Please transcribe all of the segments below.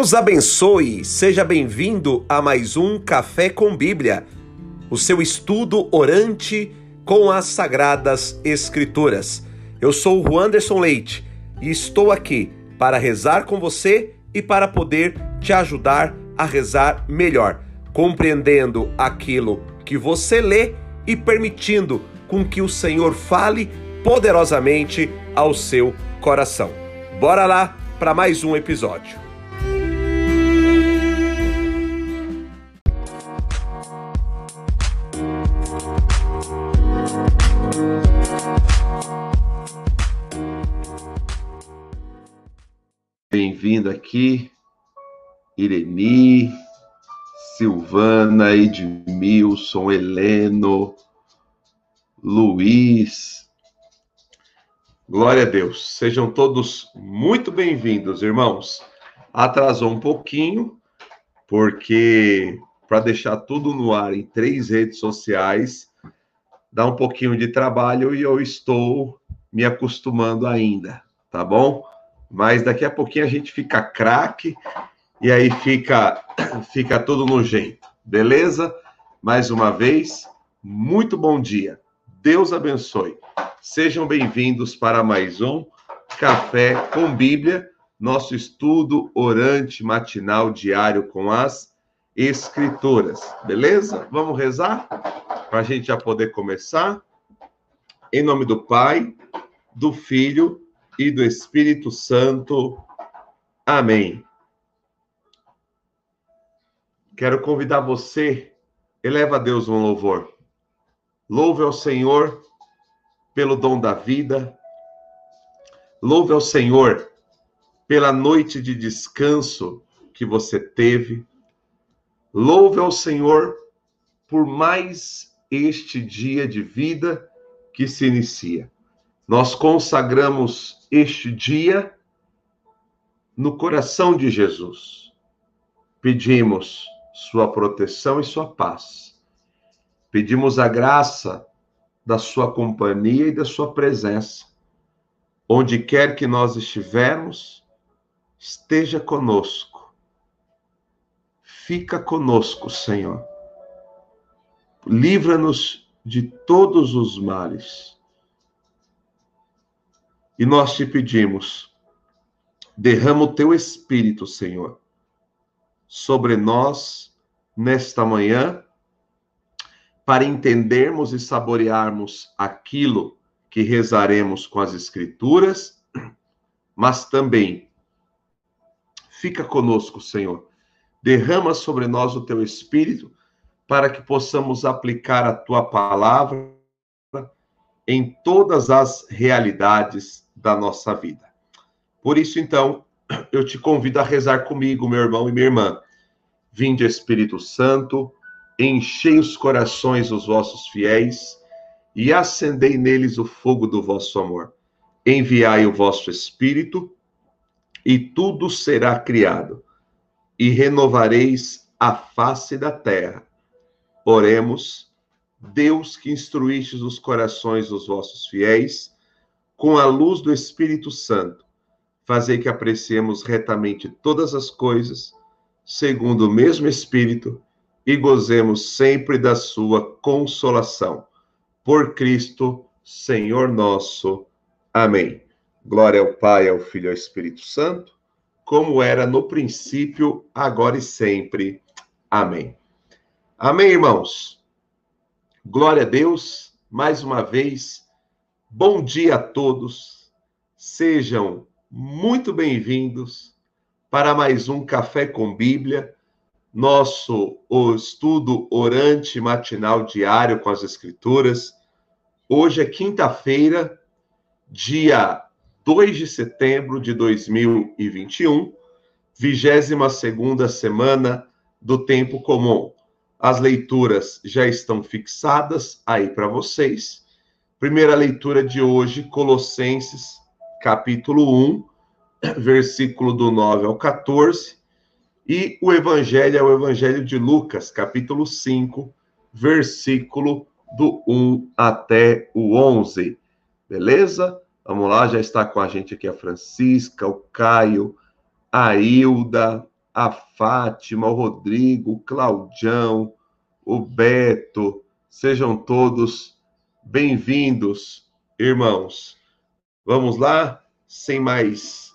Deus abençoe, seja bem-vindo a mais um Café com Bíblia, o seu estudo orante com as Sagradas Escrituras. Eu sou o Anderson Leite e estou aqui para rezar com você e para poder te ajudar a rezar melhor, compreendendo aquilo que você lê e permitindo com que o Senhor fale poderosamente ao seu coração. Bora lá para mais um episódio. Bem-vindo aqui, Ireni, Silvana, Edmilson, Heleno, Luiz. Glória a Deus. Sejam todos muito bem-vindos, irmãos. Atrasou um pouquinho, porque para deixar tudo no ar em três redes sociais, dá um pouquinho de trabalho e eu estou me acostumando ainda, tá bom? Mas daqui a pouquinho a gente fica craque e aí fica fica tudo no jeito. Beleza? Mais uma vez, muito bom dia. Deus abençoe. Sejam bem-vindos para mais um Café com Bíblia, nosso estudo orante matinal diário com as Escrituras. Beleza? Vamos rezar? Para a gente já poder começar. Em nome do Pai, do Filho e do Espírito Santo. Amém. Quero convidar você, eleva a Deus um louvor. Louve ao Senhor pelo dom da vida. Louve ao Senhor pela noite de descanso que você teve. Louve ao Senhor por mais este dia de vida que se inicia. Nós consagramos este dia no coração de Jesus. Pedimos sua proteção e sua paz. Pedimos a graça da sua companhia e da sua presença. Onde quer que nós estivermos, esteja conosco. Fica conosco, Senhor. Livra-nos de todos os males e nós te pedimos, derrama o teu espírito, Senhor, sobre nós nesta manhã, para entendermos e saborearmos aquilo que rezaremos com as Escrituras, mas também fica conosco, Senhor. Derrama sobre nós o teu espírito para que possamos aplicar a tua palavra em todas as realidades da nossa vida. Por isso, então, eu te convido a rezar comigo, meu irmão e minha irmã. Vinde, Espírito Santo, enchei os corações dos vossos fiéis e acendei neles o fogo do vosso amor. Enviai o vosso Espírito e tudo será criado, e renovareis a face da terra. Oremos, Deus que instruístes os corações dos vossos fiéis com a luz do Espírito Santo, fazer que apreciemos retamente todas as coisas, segundo o mesmo Espírito, e gozemos sempre da sua consolação. Por Cristo, Senhor nosso. Amém. Glória ao Pai, ao Filho e ao Espírito Santo, como era no princípio, agora e sempre. Amém. Amém, irmãos. Glória a Deus, mais uma vez Bom dia a todos, sejam muito bem-vindos para mais um Café com Bíblia, nosso estudo orante matinal diário com as Escrituras. Hoje é quinta-feira, dia 2 de setembro de 2021, 22 semana do Tempo Comum. As leituras já estão fixadas aí para vocês Primeira leitura de hoje, Colossenses, capítulo 1, versículo do 9 ao 14, e o evangelho é o evangelho de Lucas, capítulo 5, versículo do 1 até o 11. Beleza? Vamos lá, já está com a gente aqui a Francisca, o Caio, a Hilda, a Fátima, o Rodrigo, o Claudião, o Beto, sejam todos bem-vindos, irmãos. Vamos lá, sem mais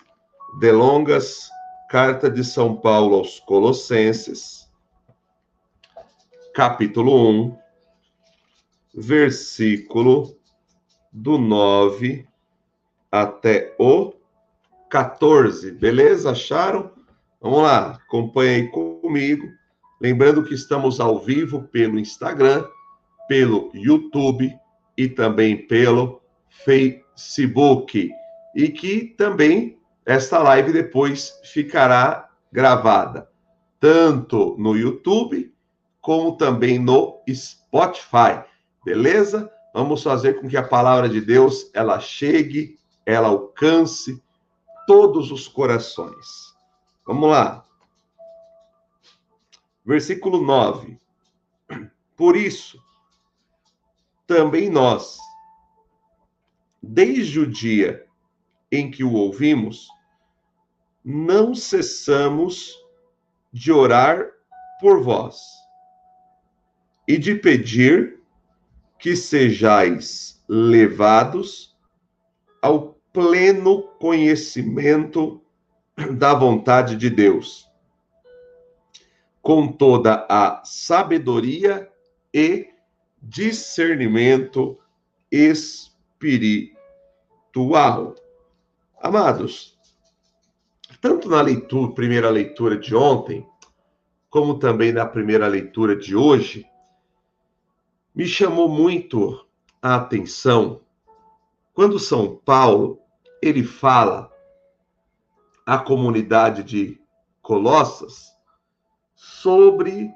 delongas, carta de São Paulo aos Colossenses, capítulo 1, versículo do 9 até o 14, beleza? Acharam? Vamos lá, acompanhe aí comigo. Lembrando que estamos ao vivo pelo Instagram, pelo YouTube e também pelo Facebook. E que também esta live depois ficará gravada, tanto no YouTube como também no Spotify. Beleza? Vamos fazer com que a palavra de Deus ela chegue, ela alcance todos os corações. Vamos lá. Versículo 9. Por isso, também nós, desde o dia em que o ouvimos, não cessamos de orar por vós e de pedir que sejais levados ao pleno conhecimento da vontade de Deus, com toda a sabedoria e discernimento espiritual. Amados, tanto na leitura, primeira leitura de ontem, como também na primeira leitura de hoje, me chamou muito a atenção quando São Paulo ele fala à comunidade de Colossas sobre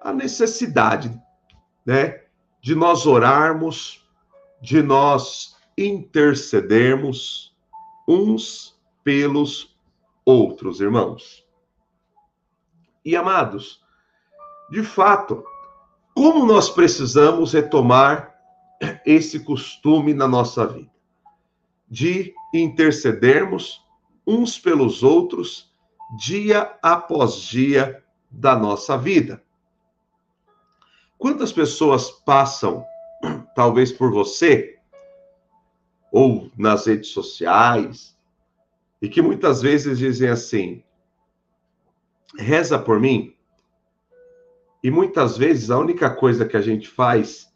a necessidade, né, de nós orarmos, de nós intercedermos uns pelos outros, irmãos. E amados, de fato, como nós precisamos retomar esse costume na nossa vida de intercedermos uns pelos outros dia após dia da nossa vida. Quantas pessoas passam, talvez por você, ou nas redes sociais, e que muitas vezes dizem assim: reza por mim. E muitas vezes a única coisa que a gente faz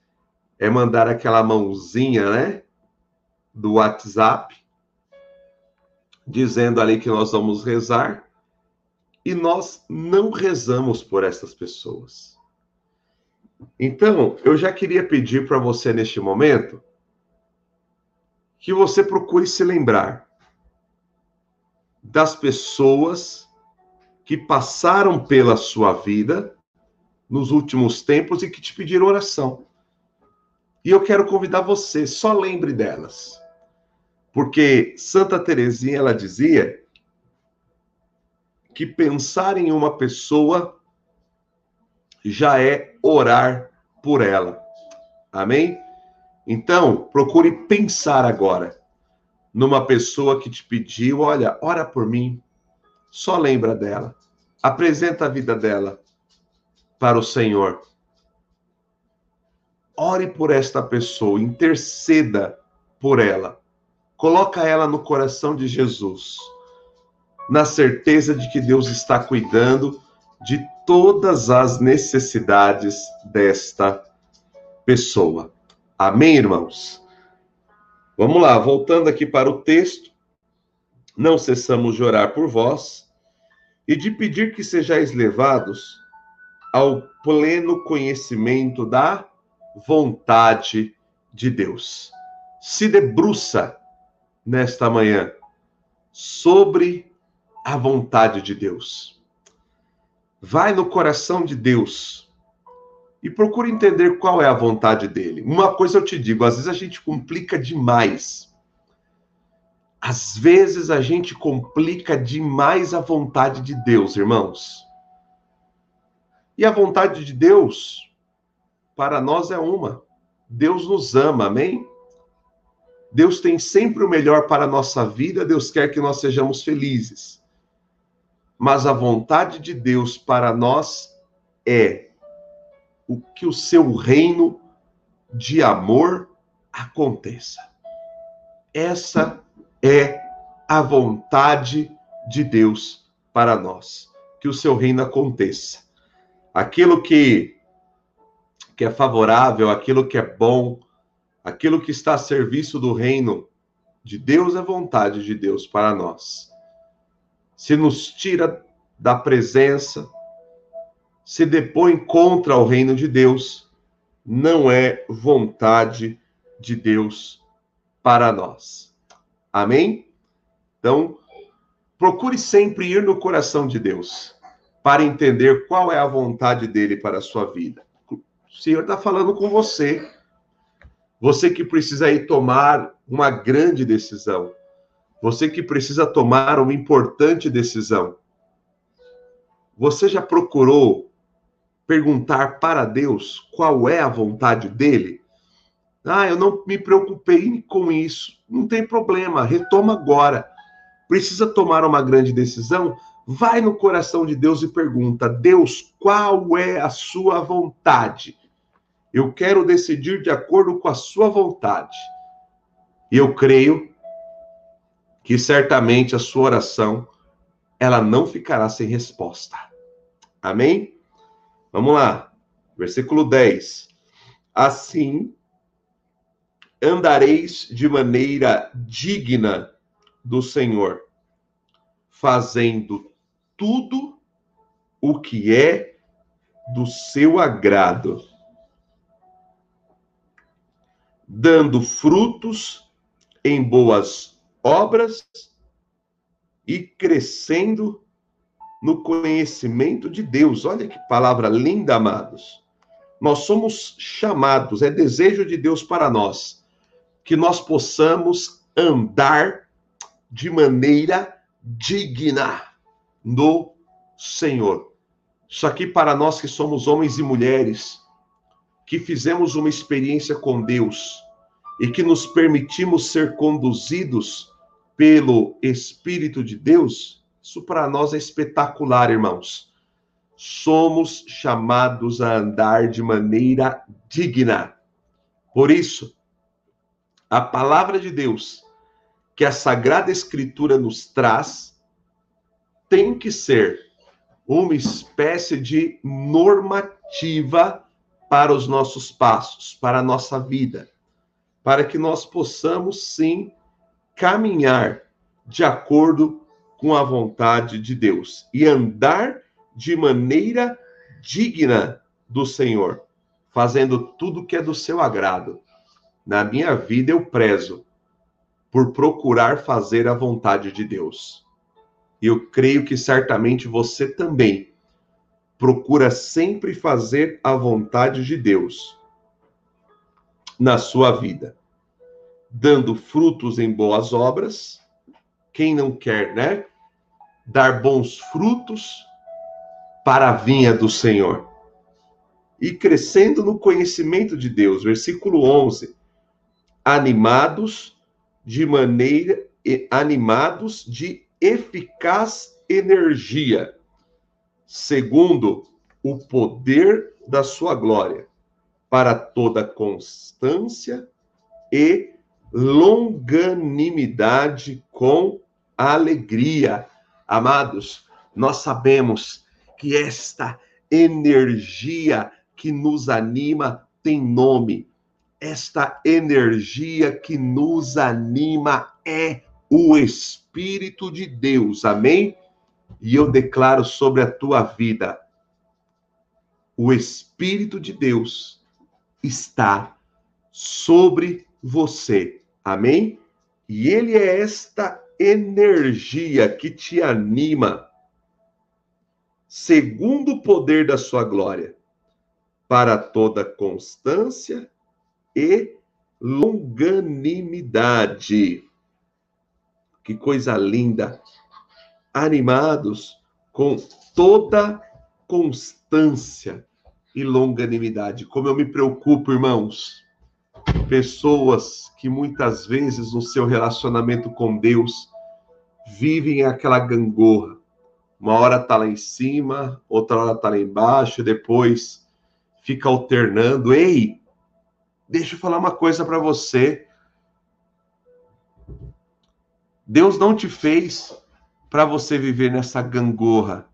é mandar aquela mãozinha, né? Do WhatsApp, dizendo ali que nós vamos rezar, e nós não rezamos por essas pessoas. Então, eu já queria pedir para você neste momento que você procure se lembrar das pessoas que passaram pela sua vida nos últimos tempos e que te pediram oração. E eu quero convidar você, só lembre delas. Porque Santa Teresinha ela dizia que pensar em uma pessoa já é orar por ela. Amém? Então, procure pensar agora numa pessoa que te pediu, olha, ora por mim. Só lembra dela. Apresenta a vida dela para o Senhor. Ore por esta pessoa, interceda por ela. Coloca ela no coração de Jesus, na certeza de que Deus está cuidando de todas as necessidades desta pessoa. Amém, irmãos? Vamos lá, voltando aqui para o texto. Não cessamos de orar por vós e de pedir que sejais levados ao pleno conhecimento da vontade de Deus. Se debruça nesta manhã sobre a vontade de Deus. Vai no coração de Deus e procure entender qual é a vontade dele. Uma coisa eu te digo, às vezes a gente complica demais. Às vezes a gente complica demais a vontade de Deus, irmãos. E a vontade de Deus para nós é uma. Deus nos ama, amém? Deus tem sempre o melhor para a nossa vida, Deus quer que nós sejamos felizes. Mas a vontade de Deus para nós é o que o seu reino de amor aconteça. Essa é a vontade de Deus para nós, que o seu reino aconteça. Aquilo que que é favorável, aquilo que é bom, aquilo que está a serviço do reino de Deus é vontade de Deus para nós. Se nos tira da presença, se depõe contra o reino de Deus, não é vontade de Deus para nós. Amém? Então, procure sempre ir no coração de Deus para entender qual é a vontade dele para a sua vida. O Senhor está falando com você. Você que precisa aí tomar uma grande decisão. Você que precisa tomar uma importante decisão. Você já procurou perguntar para Deus qual é a vontade dele? Ah, eu não me preocupei com isso. Não tem problema, retoma agora. Precisa tomar uma grande decisão? Vai no coração de Deus e pergunta: Deus, qual é a sua vontade? Eu quero decidir de acordo com a sua vontade. E eu creio que certamente a sua oração ela não ficará sem resposta. Amém? Vamos lá. Versículo 10. Assim andareis de maneira digna do Senhor, fazendo tudo o que é do seu agrado, dando frutos em boas obras e crescendo no conhecimento de Deus. Olha que palavra linda, amados. Nós somos chamados, é desejo de Deus para nós, que nós possamos andar de maneira digna no Senhor. Isso aqui para nós que somos homens e mulheres, que fizemos uma experiência com Deus e que nos permitimos ser conduzidos pelo Espírito de Deus, isso para nós é espetacular, irmãos. Somos chamados a andar de maneira digna. Por isso, a palavra de Deus, que a Sagrada Escritura nos traz, tem que ser uma espécie de normativa para os nossos passos, para a nossa vida, para que nós possamos sim caminhar de acordo com a vontade de Deus e andar de maneira digna do Senhor, fazendo tudo que é do seu agrado. Na minha vida eu prezo por procurar fazer a vontade de Deus. E eu creio que certamente você também procura sempre fazer a vontade de Deus na sua vida, dando frutos em boas obras. Quem não quer, né? Dar bons frutos para a vinha do Senhor. E crescendo no conhecimento de Deus. Versículo 11 animados de maneira animados de eficaz energia, segundo o poder da sua glória, para toda constância e longanimidade com alegria. Amados, nós sabemos que esta energia que nos anima tem nome esta energia que nos anima é o Espírito de Deus, amém? E eu declaro sobre a tua vida: o Espírito de Deus está sobre você, amém? E ele é esta energia que te anima, segundo o poder da sua glória, para toda constância e longanimidade. Que coisa linda! Animados com toda constância e longanimidade. Como eu me preocupo, irmãos. Pessoas que muitas vezes no seu relacionamento com Deus vivem aquela gangorra, Uma hora tá lá em cima, outra hora tá lá embaixo, depois fica alternando. Ei, deixa eu falar uma coisa para você. Deus não te fez para você viver nessa gangorra,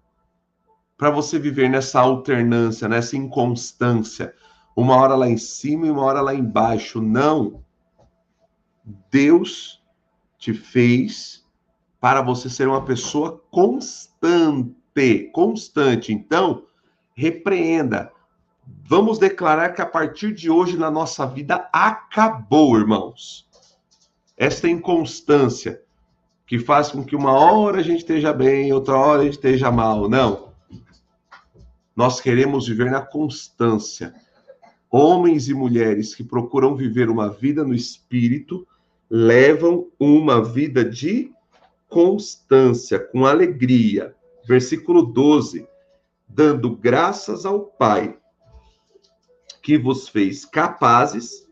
para você viver nessa alternância, nessa inconstância, uma hora lá em cima e uma hora lá embaixo. Não. Deus te fez para você ser uma pessoa constante, constante. Então, repreenda. Vamos declarar que a partir de hoje na nossa vida acabou, irmãos. Esta inconstância que faz com que uma hora a gente esteja bem, outra hora a gente esteja mal. Não. Nós queremos viver na constância. Homens e mulheres que procuram viver uma vida no espírito levam uma vida de constância, com alegria. Versículo 12. Dando graças ao Pai, que vos fez capazes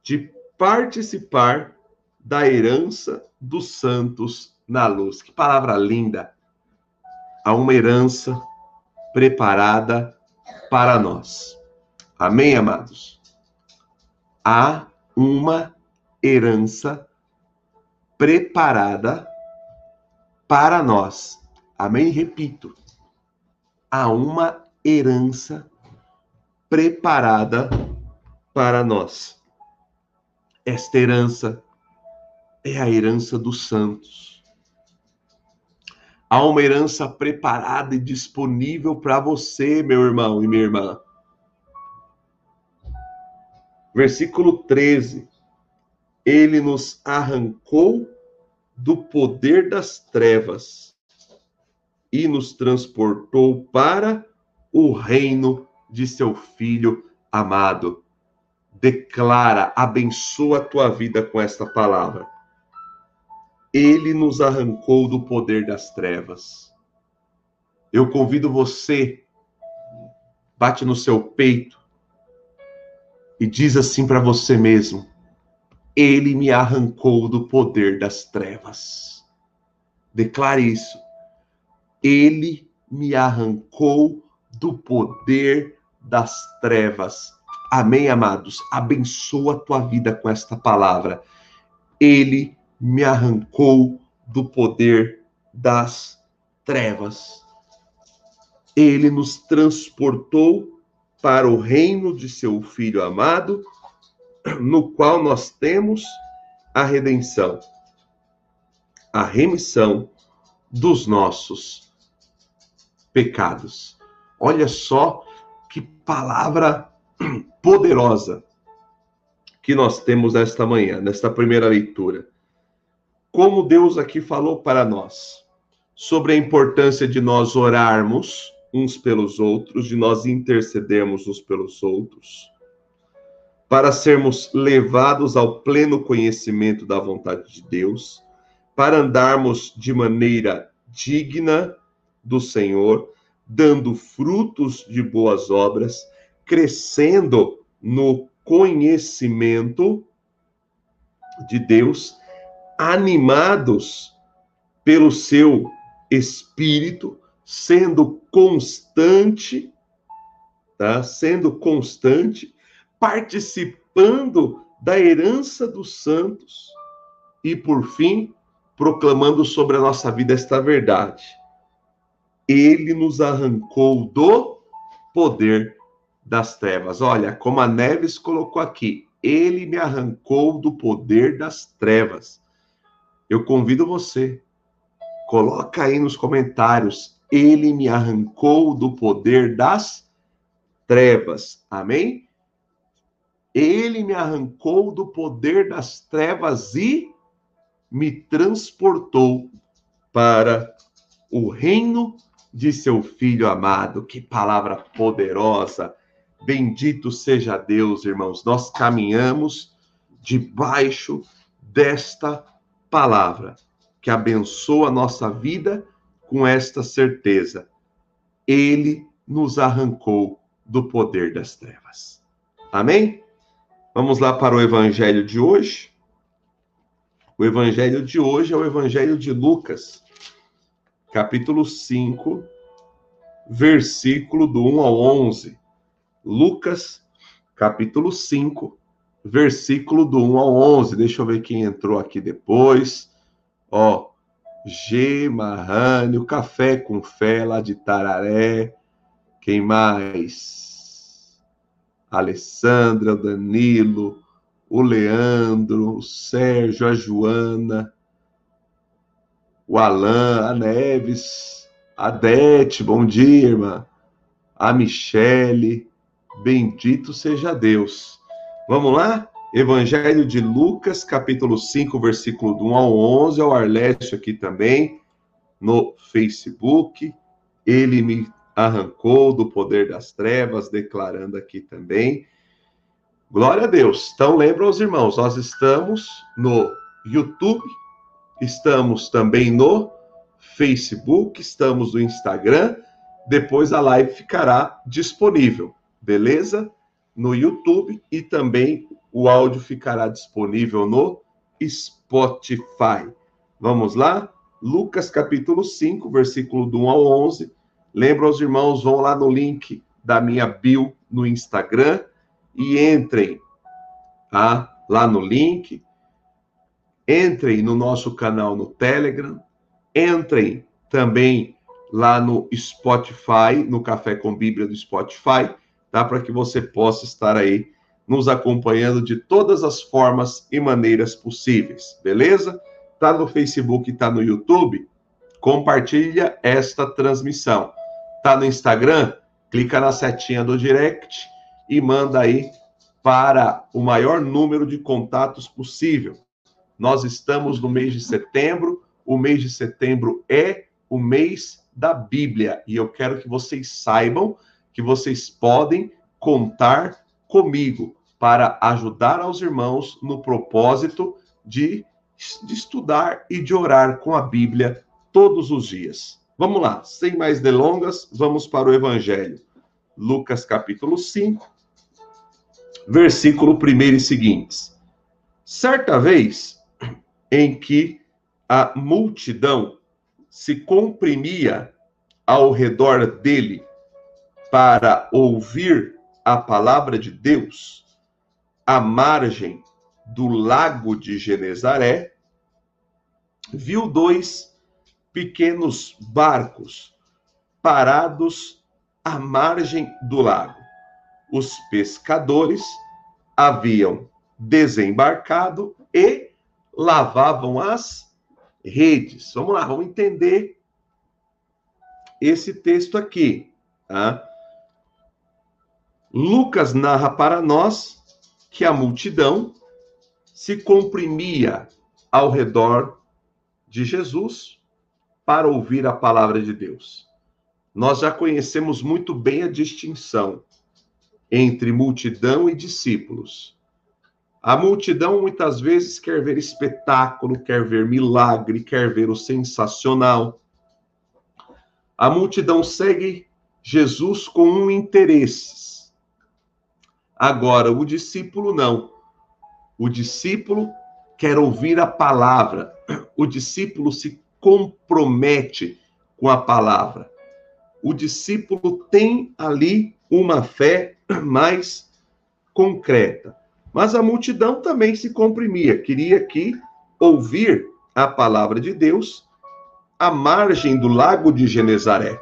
de participar da herança dos santos na luz. Que palavra linda! Há uma herança preparada para nós. Amém, amados? Há uma herança preparada para nós. Amém? Repito. Há uma herança preparada para nós. Esta herança é a herança dos santos. Há uma herança preparada e disponível para você, meu irmão e minha irmã. Versículo 13. Ele nos arrancou do poder das trevas e nos transportou para o reino de seu filho amado. Declara, abençoa a tua vida com esta palavra. Ele nos arrancou do poder das trevas. Eu convido você, bate no seu peito e diz assim para você mesmo: Ele me arrancou do poder das trevas. Declare isso. Ele me arrancou do poder das trevas. Amém, amados? Abençoa a tua vida com esta palavra. Ele me arrancou do poder das trevas. Ele nos transportou para o reino de seu Filho amado, no qual nós temos a redenção, a remissão dos nossos pecados. Olha só que palavra poderosa que nós temos nesta manhã, nesta primeira leitura como Deus aqui falou para nós sobre a importância de nós orarmos uns pelos outros, de nós intercedermos uns pelos outros, para sermos levados ao pleno conhecimento da vontade de Deus, para andarmos de maneira digna do Senhor, dando frutos de boas obras, crescendo no conhecimento de Deus animados pelo seu espírito, sendo constante, tá? Sendo constante, participando da herança dos santos e por fim, proclamando sobre a nossa vida esta verdade. Ele nos arrancou do poder das trevas. Olha, como a Neves colocou aqui, ele me arrancou do poder das trevas eu convido você, coloca aí nos comentários, ele me arrancou do poder das trevas. Amém? Ele me arrancou do poder das trevas e me transportou para o reino de seu filho amado. Que palavra poderosa! Bendito seja Deus, irmãos. Nós caminhamos debaixo desta palavra que abençoa a nossa vida com esta certeza. Ele nos arrancou do poder das trevas. Amém? Vamos lá para o evangelho de hoje. O evangelho de hoje é o evangelho de Lucas, capítulo 5, versículo do 1 ao 11. Lucas, capítulo 5, versículo do 1 ao 11. Deixa eu ver quem entrou aqui depois. Ó, G. Marrane, o Café com Fé, lá de Tararé. Quem mais? Alessandra, o Danilo, o Leandro, o Sérgio, a Joana, o Alain, a Neves, a Dete, bom dia, irmã. A Michele, bendito seja Deus. Vamos lá? Evangelho de Lucas, capítulo 5, versículo do 1 ao 11, ao Arlésio aqui também, no Facebook. Ele me arrancou do poder das trevas, declarando aqui também. Glória a Deus. Então, lembra os irmãos, nós estamos no YouTube, Estamos também no Facebook, estamos no Instagram. Depois a live ficará disponível, beleza? No YouTube e também o áudio ficará disponível no Spotify. Vamos lá? Lucas capítulo 5, versículo do 1 ao 11. Lembra os irmãos, vão lá no link da minha bio no Instagram e entrem tá? lá no link, entrem no nosso canal no Telegram, entrem também lá no Spotify, no Café com Bíblia do Spotify, tá? Para que você possa estar aí nos acompanhando de todas as formas e maneiras possíveis, beleza? Tá no Facebook, tá no YouTube? Compartilha esta transmissão. Tá no Instagram? Clica na setinha do direct e manda aí para o maior número de contatos possível. Nós estamos no mês de setembro, o mês de setembro é o mês da Bíblia, e eu quero que vocês saibam que vocês podem contar comigo para ajudar aos irmãos no propósito de, de estudar e de orar com a Bíblia todos os dias. Vamos lá, sem mais delongas, vamos para o Evangelho. Lucas capítulo 5, versículo 1 e seguintes. Certa vez, em que a multidão se comprimia ao redor dele para ouvir a palavra de Deus, à margem do lago de Genezaré, viu dois pequenos barcos parados à margem do lago. Os pescadores haviam desembarcado e lavavam as redes. Vamos lá, vamos entender esse texto aqui. Tá? Lucas narra para nós que a multidão se comprimia ao redor de Jesus para ouvir a palavra de Deus. Nós já conhecemos muito bem a distinção entre multidão e discípulos. A multidão muitas vezes quer ver espetáculo, quer ver milagre, quer ver o sensacional. A multidão segue Jesus com um interesses. Agora, o discípulo não. O discípulo quer ouvir a palavra. O discípulo se compromete com a palavra. O discípulo tem ali uma fé mais concreta. Mas a multidão também se comprimia, queria aqui ouvir a palavra de Deus à margem do lago de Genezaré.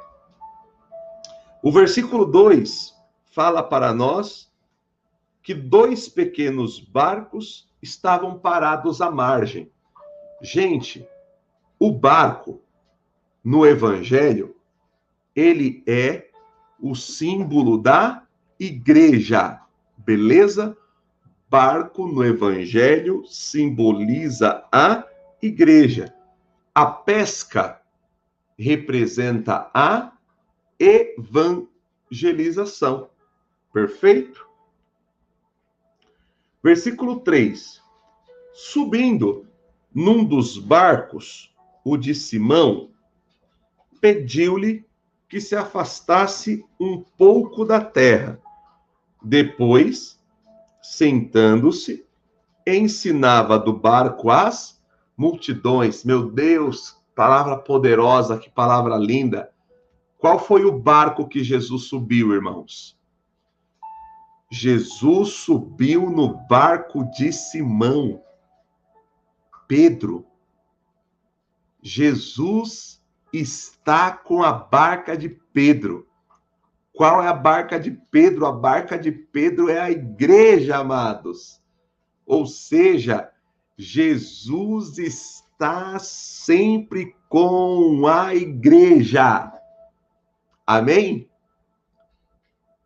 O versículo 2 fala para nós que dois pequenos barcos estavam parados à margem. Gente, o barco no evangelho, ele é o símbolo da igreja, beleza? barco no evangelho simboliza a igreja. A pesca representa a evangelização. Perfeito? Versículo 3. Subindo num dos barcos, o de Simão pediu-lhe que se afastasse um pouco da terra. Depois sentando-se, ensinava do barco as multidões. Meu Deus, palavra poderosa, que palavra linda. Qual foi o barco que Jesus subiu, irmãos? Jesus subiu no barco de Simão, Pedro. Jesus está com a barca de Pedro. Qual é a barca de Pedro? A barca de Pedro é a igreja, amados. Ou seja, Jesus está sempre com a igreja. Amém?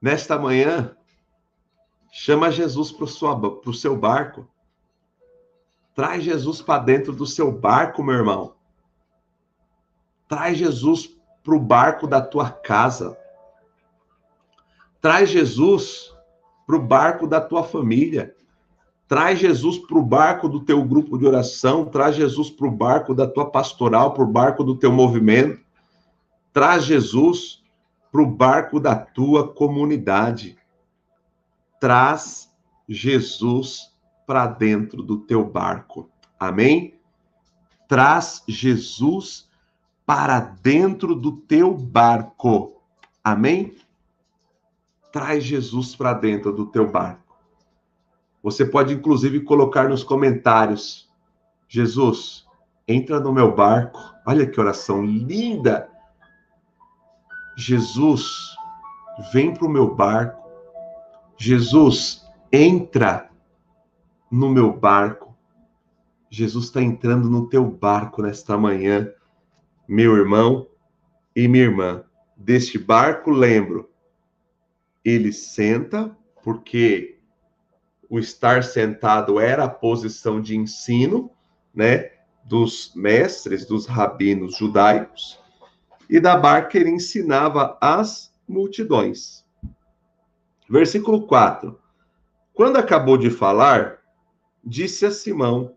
Nesta manhã, chama Jesus para o seu barco. Traz Jesus para dentro do seu barco, meu irmão. Traz Jesus para o barco da tua casa. Traz Jesus para o barco da tua família. Traz Jesus para o barco do teu grupo de oração. Traz Jesus para o barco da tua pastoral, para o barco do teu movimento. Traz Jesus para o barco da tua comunidade. Traz Jesus para dentro do teu barco. Amém? Traz Jesus para dentro do teu barco. Amém? traz Jesus para dentro do teu barco. Você pode inclusive colocar nos comentários: Jesus, entra no meu barco. Olha que oração linda! Jesus, vem para o meu barco. Jesus, entra no meu barco. Jesus está entrando no teu barco nesta manhã, meu irmão e minha irmã. Deste barco, lembro, ele senta, porque o estar sentado era a posição de ensino, né, dos mestres, dos rabinos judaicos, e da barca ele ensinava as multidões. Versículo 4. Quando acabou de falar, disse a Simão: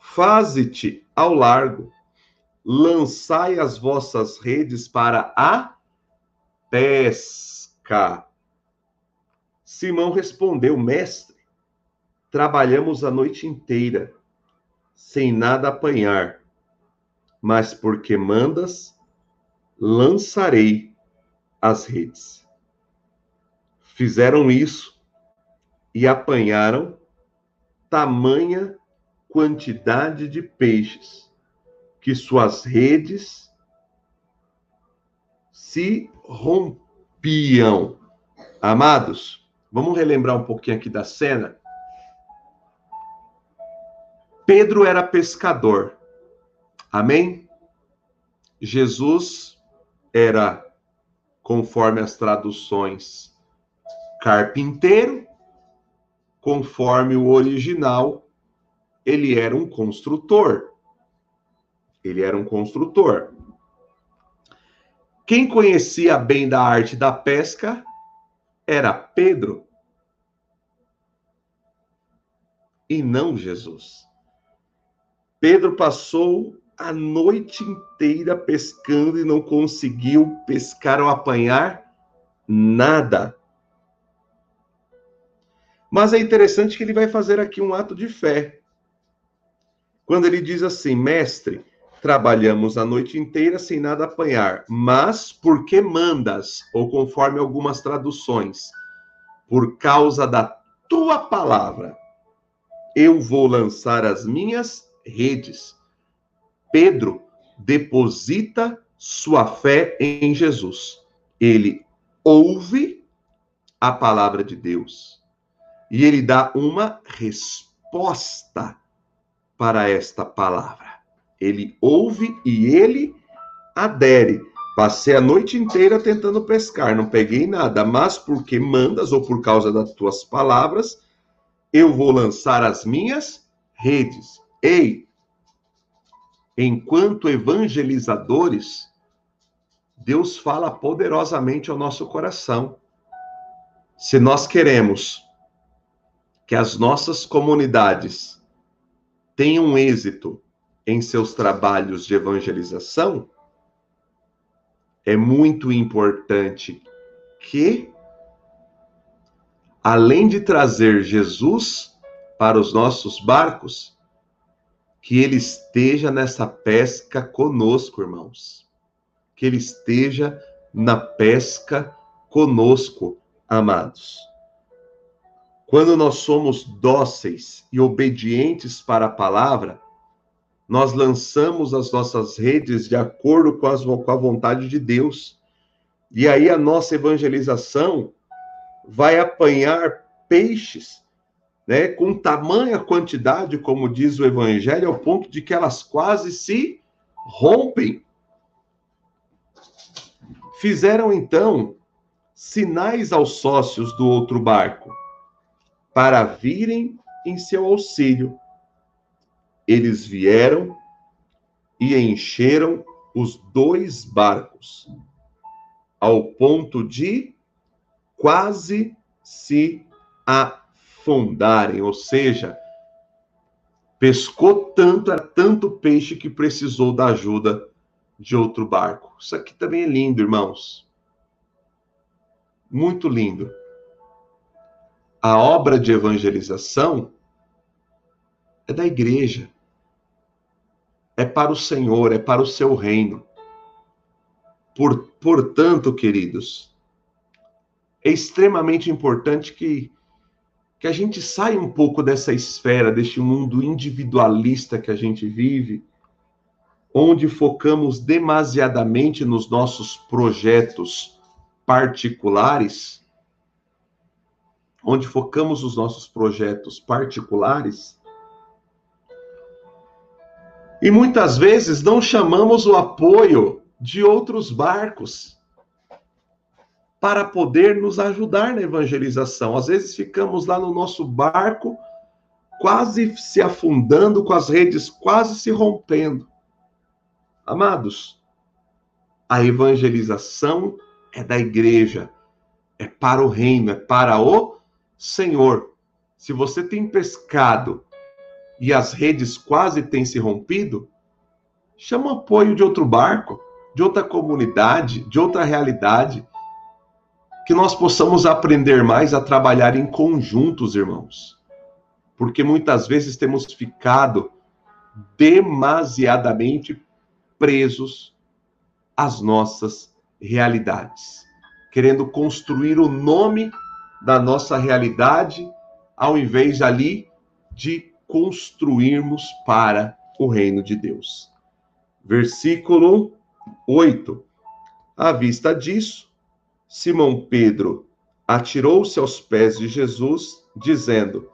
Faze-te ao largo, lançai as vossas redes para a pesca. Simão respondeu: Mestre, trabalhamos a noite inteira, sem nada apanhar, mas porque mandas, lançarei as redes. Fizeram isso e apanharam tamanha quantidade de peixes que suas redes se rompiam. Amados, Vamos relembrar um pouquinho aqui da cena. Pedro era pescador. Amém? Jesus era, conforme as traduções, carpinteiro. Conforme o original, ele era um construtor. Ele era um construtor. Quem conhecia bem da arte da pesca era Pedro e não Jesus. Pedro passou a noite inteira pescando e não conseguiu pescar ou apanhar nada. Mas é interessante que ele vai fazer aqui um ato de fé. Quando ele diz assim: Mestre, trabalhamos a noite inteira sem nada apanhar, mas porque mandas, ou conforme algumas traduções, por causa da tua palavra, eu vou lançar as minhas redes. Pedro deposita sua fé em Jesus. Ele ouve a palavra de Deus e ele dá uma resposta para esta palavra. Ele ouve e ele adere. Passei a noite inteira tentando pescar, não peguei nada, mas porque mandas ou por causa das tuas palavras, eu vou lançar as minhas redes. Ei, enquanto evangelizadores, Deus fala poderosamente ao nosso coração. Se nós queremos que as nossas comunidades tenham êxito em seus trabalhos de evangelização, é muito importante que, além de trazer Jesus para os nossos barcos, que ele esteja nessa pesca conosco, irmãos. Que ele esteja na pesca conosco, amados. Quando nós somos dóceis e obedientes para a palavra, nós lançamos as nossas redes de acordo com, as, com a vontade de Deus. E aí a nossa evangelização vai apanhar peixes né, com tamanha quantidade, como diz o Evangelho, ao ponto de que elas quase se rompem. Fizeram então sinais aos sócios do outro barco para virem em seu auxílio. Eles vieram e encheram os dois barcos, ao ponto de quase se afundarem, ou seja, pescou tanto, era tanto peixe que precisou da ajuda de outro barco. Isso aqui também é lindo, irmãos. Muito lindo. A obra de evangelização é da igreja. É para o Senhor, é para o seu reino. Por, portanto, queridos, é extremamente importante que que a gente saia um pouco dessa esfera, deste mundo individualista que a gente vive, onde focamos demasiadamente nos nossos projetos particulares, onde focamos os nossos projetos particulares, e muitas vezes não chamamos o apoio de outros barcos para poder nos ajudar na evangelização. Às vezes ficamos lá no nosso barco, quase se afundando, com as redes quase se rompendo. Amados, a evangelização é da igreja, é para o reino, é para o Senhor. Se você tem pescado e as redes quase têm se rompido, chama apoio de outro barco, de outra comunidade, de outra realidade que nós possamos aprender mais a trabalhar em conjuntos, irmãos. Porque muitas vezes temos ficado demasiadamente presos às nossas realidades, querendo construir o nome da nossa realidade, ao invés ali de construirmos para o reino de Deus. Versículo 8. À vista disso, Simão Pedro atirou-se aos pés de Jesus, dizendo: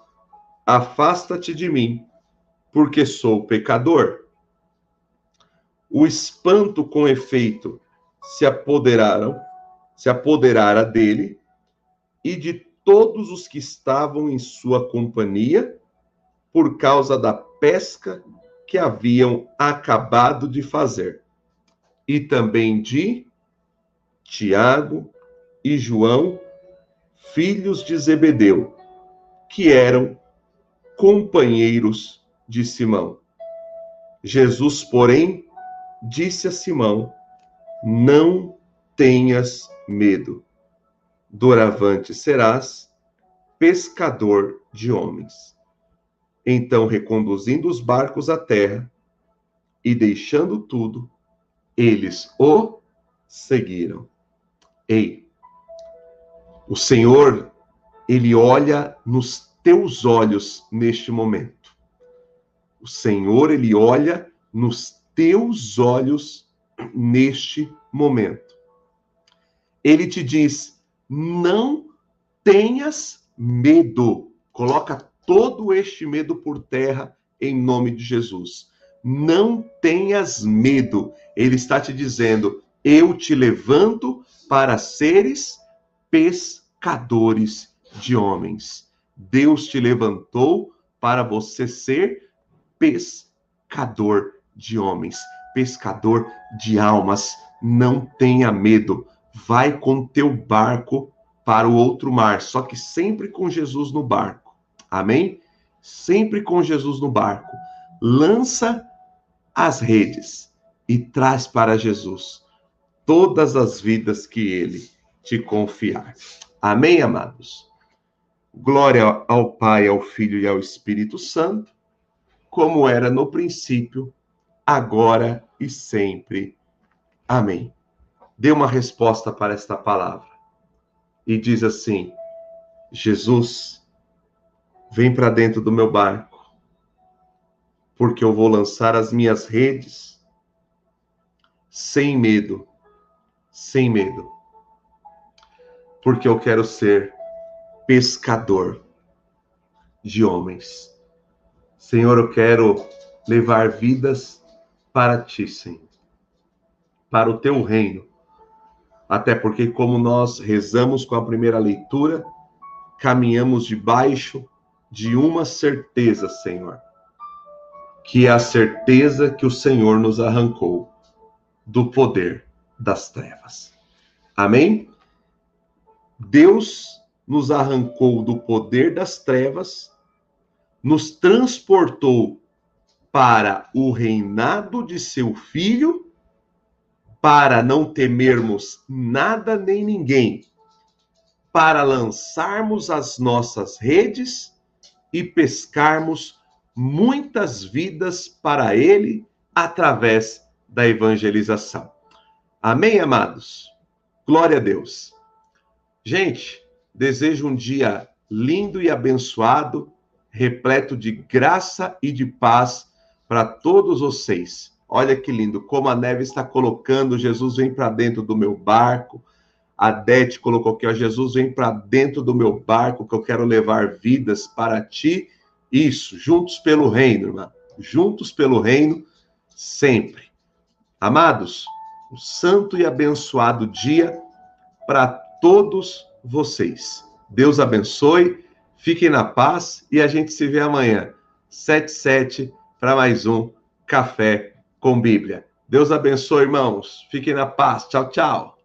Afasta-te de mim, porque sou pecador. O espanto com efeito se apoderaram, se apoderara dele e de todos os que estavam em sua companhia, por causa da pesca que haviam acabado de fazer, e também de Tiago, e João, filhos de Zebedeu, que eram companheiros de Simão. Jesus, porém, disse a Simão: Não tenhas medo. Doravante serás pescador de homens. Então, reconduzindo os barcos à terra e deixando tudo, eles o seguiram. Ei, o Senhor, ele olha nos teus olhos neste momento. O Senhor, ele olha nos teus olhos neste momento. Ele te diz: não tenhas medo. Coloca todo este medo por terra em nome de Jesus. Não tenhas medo. Ele está te dizendo: eu te levanto para seres pescadores de homens. Deus te levantou para você ser pescador de homens, pescador de almas. Não tenha medo. Vai com teu barco para o outro mar, só que sempre com Jesus no barco. Amém? Sempre com Jesus no barco. Lança as redes e traz para Jesus todas as vidas que ele te confiar. Amém, amados? Glória ao Pai, ao Filho e ao Espírito Santo, como era no princípio, agora e sempre. Amém. Dê uma resposta para esta palavra e diz assim: Jesus, vem para dentro do meu barco, porque eu vou lançar as minhas redes sem medo, sem medo, porque eu quero ser pescador de homens. Senhor, eu quero levar vidas para ti, Senhor, para o teu reino. Até porque, como nós rezamos com a primeira leitura, caminhamos debaixo de uma certeza, Senhor, que é a certeza que o Senhor nos arrancou do poder das trevas. Amém? Deus nos arrancou do poder das trevas, nos transportou para o reinado de seu filho, para não temermos nada nem ninguém, para lançarmos as nossas redes e pescarmos muitas vidas para ele através da evangelização. Amém, amados? Glória a Deus. Gente, desejo um dia lindo e abençoado, repleto de graça e de paz para todos vocês. Olha que lindo, como a neve está colocando, Jesus vem para dentro do meu barco. A Dete colocou aqui, ó, Jesus vem para dentro do meu barco, que eu quero levar vidas para ti. Isso, juntos pelo reino, irmã. Juntos pelo reino, sempre. Amados, um santo e abençoado dia para todos vocês. Deus abençoe, fiquem na paz e a gente se vê amanhã, 7 7 para mais um Café com Bíblia. Deus abençoe, irmãos. Fiquem na paz. Tchau, tchau.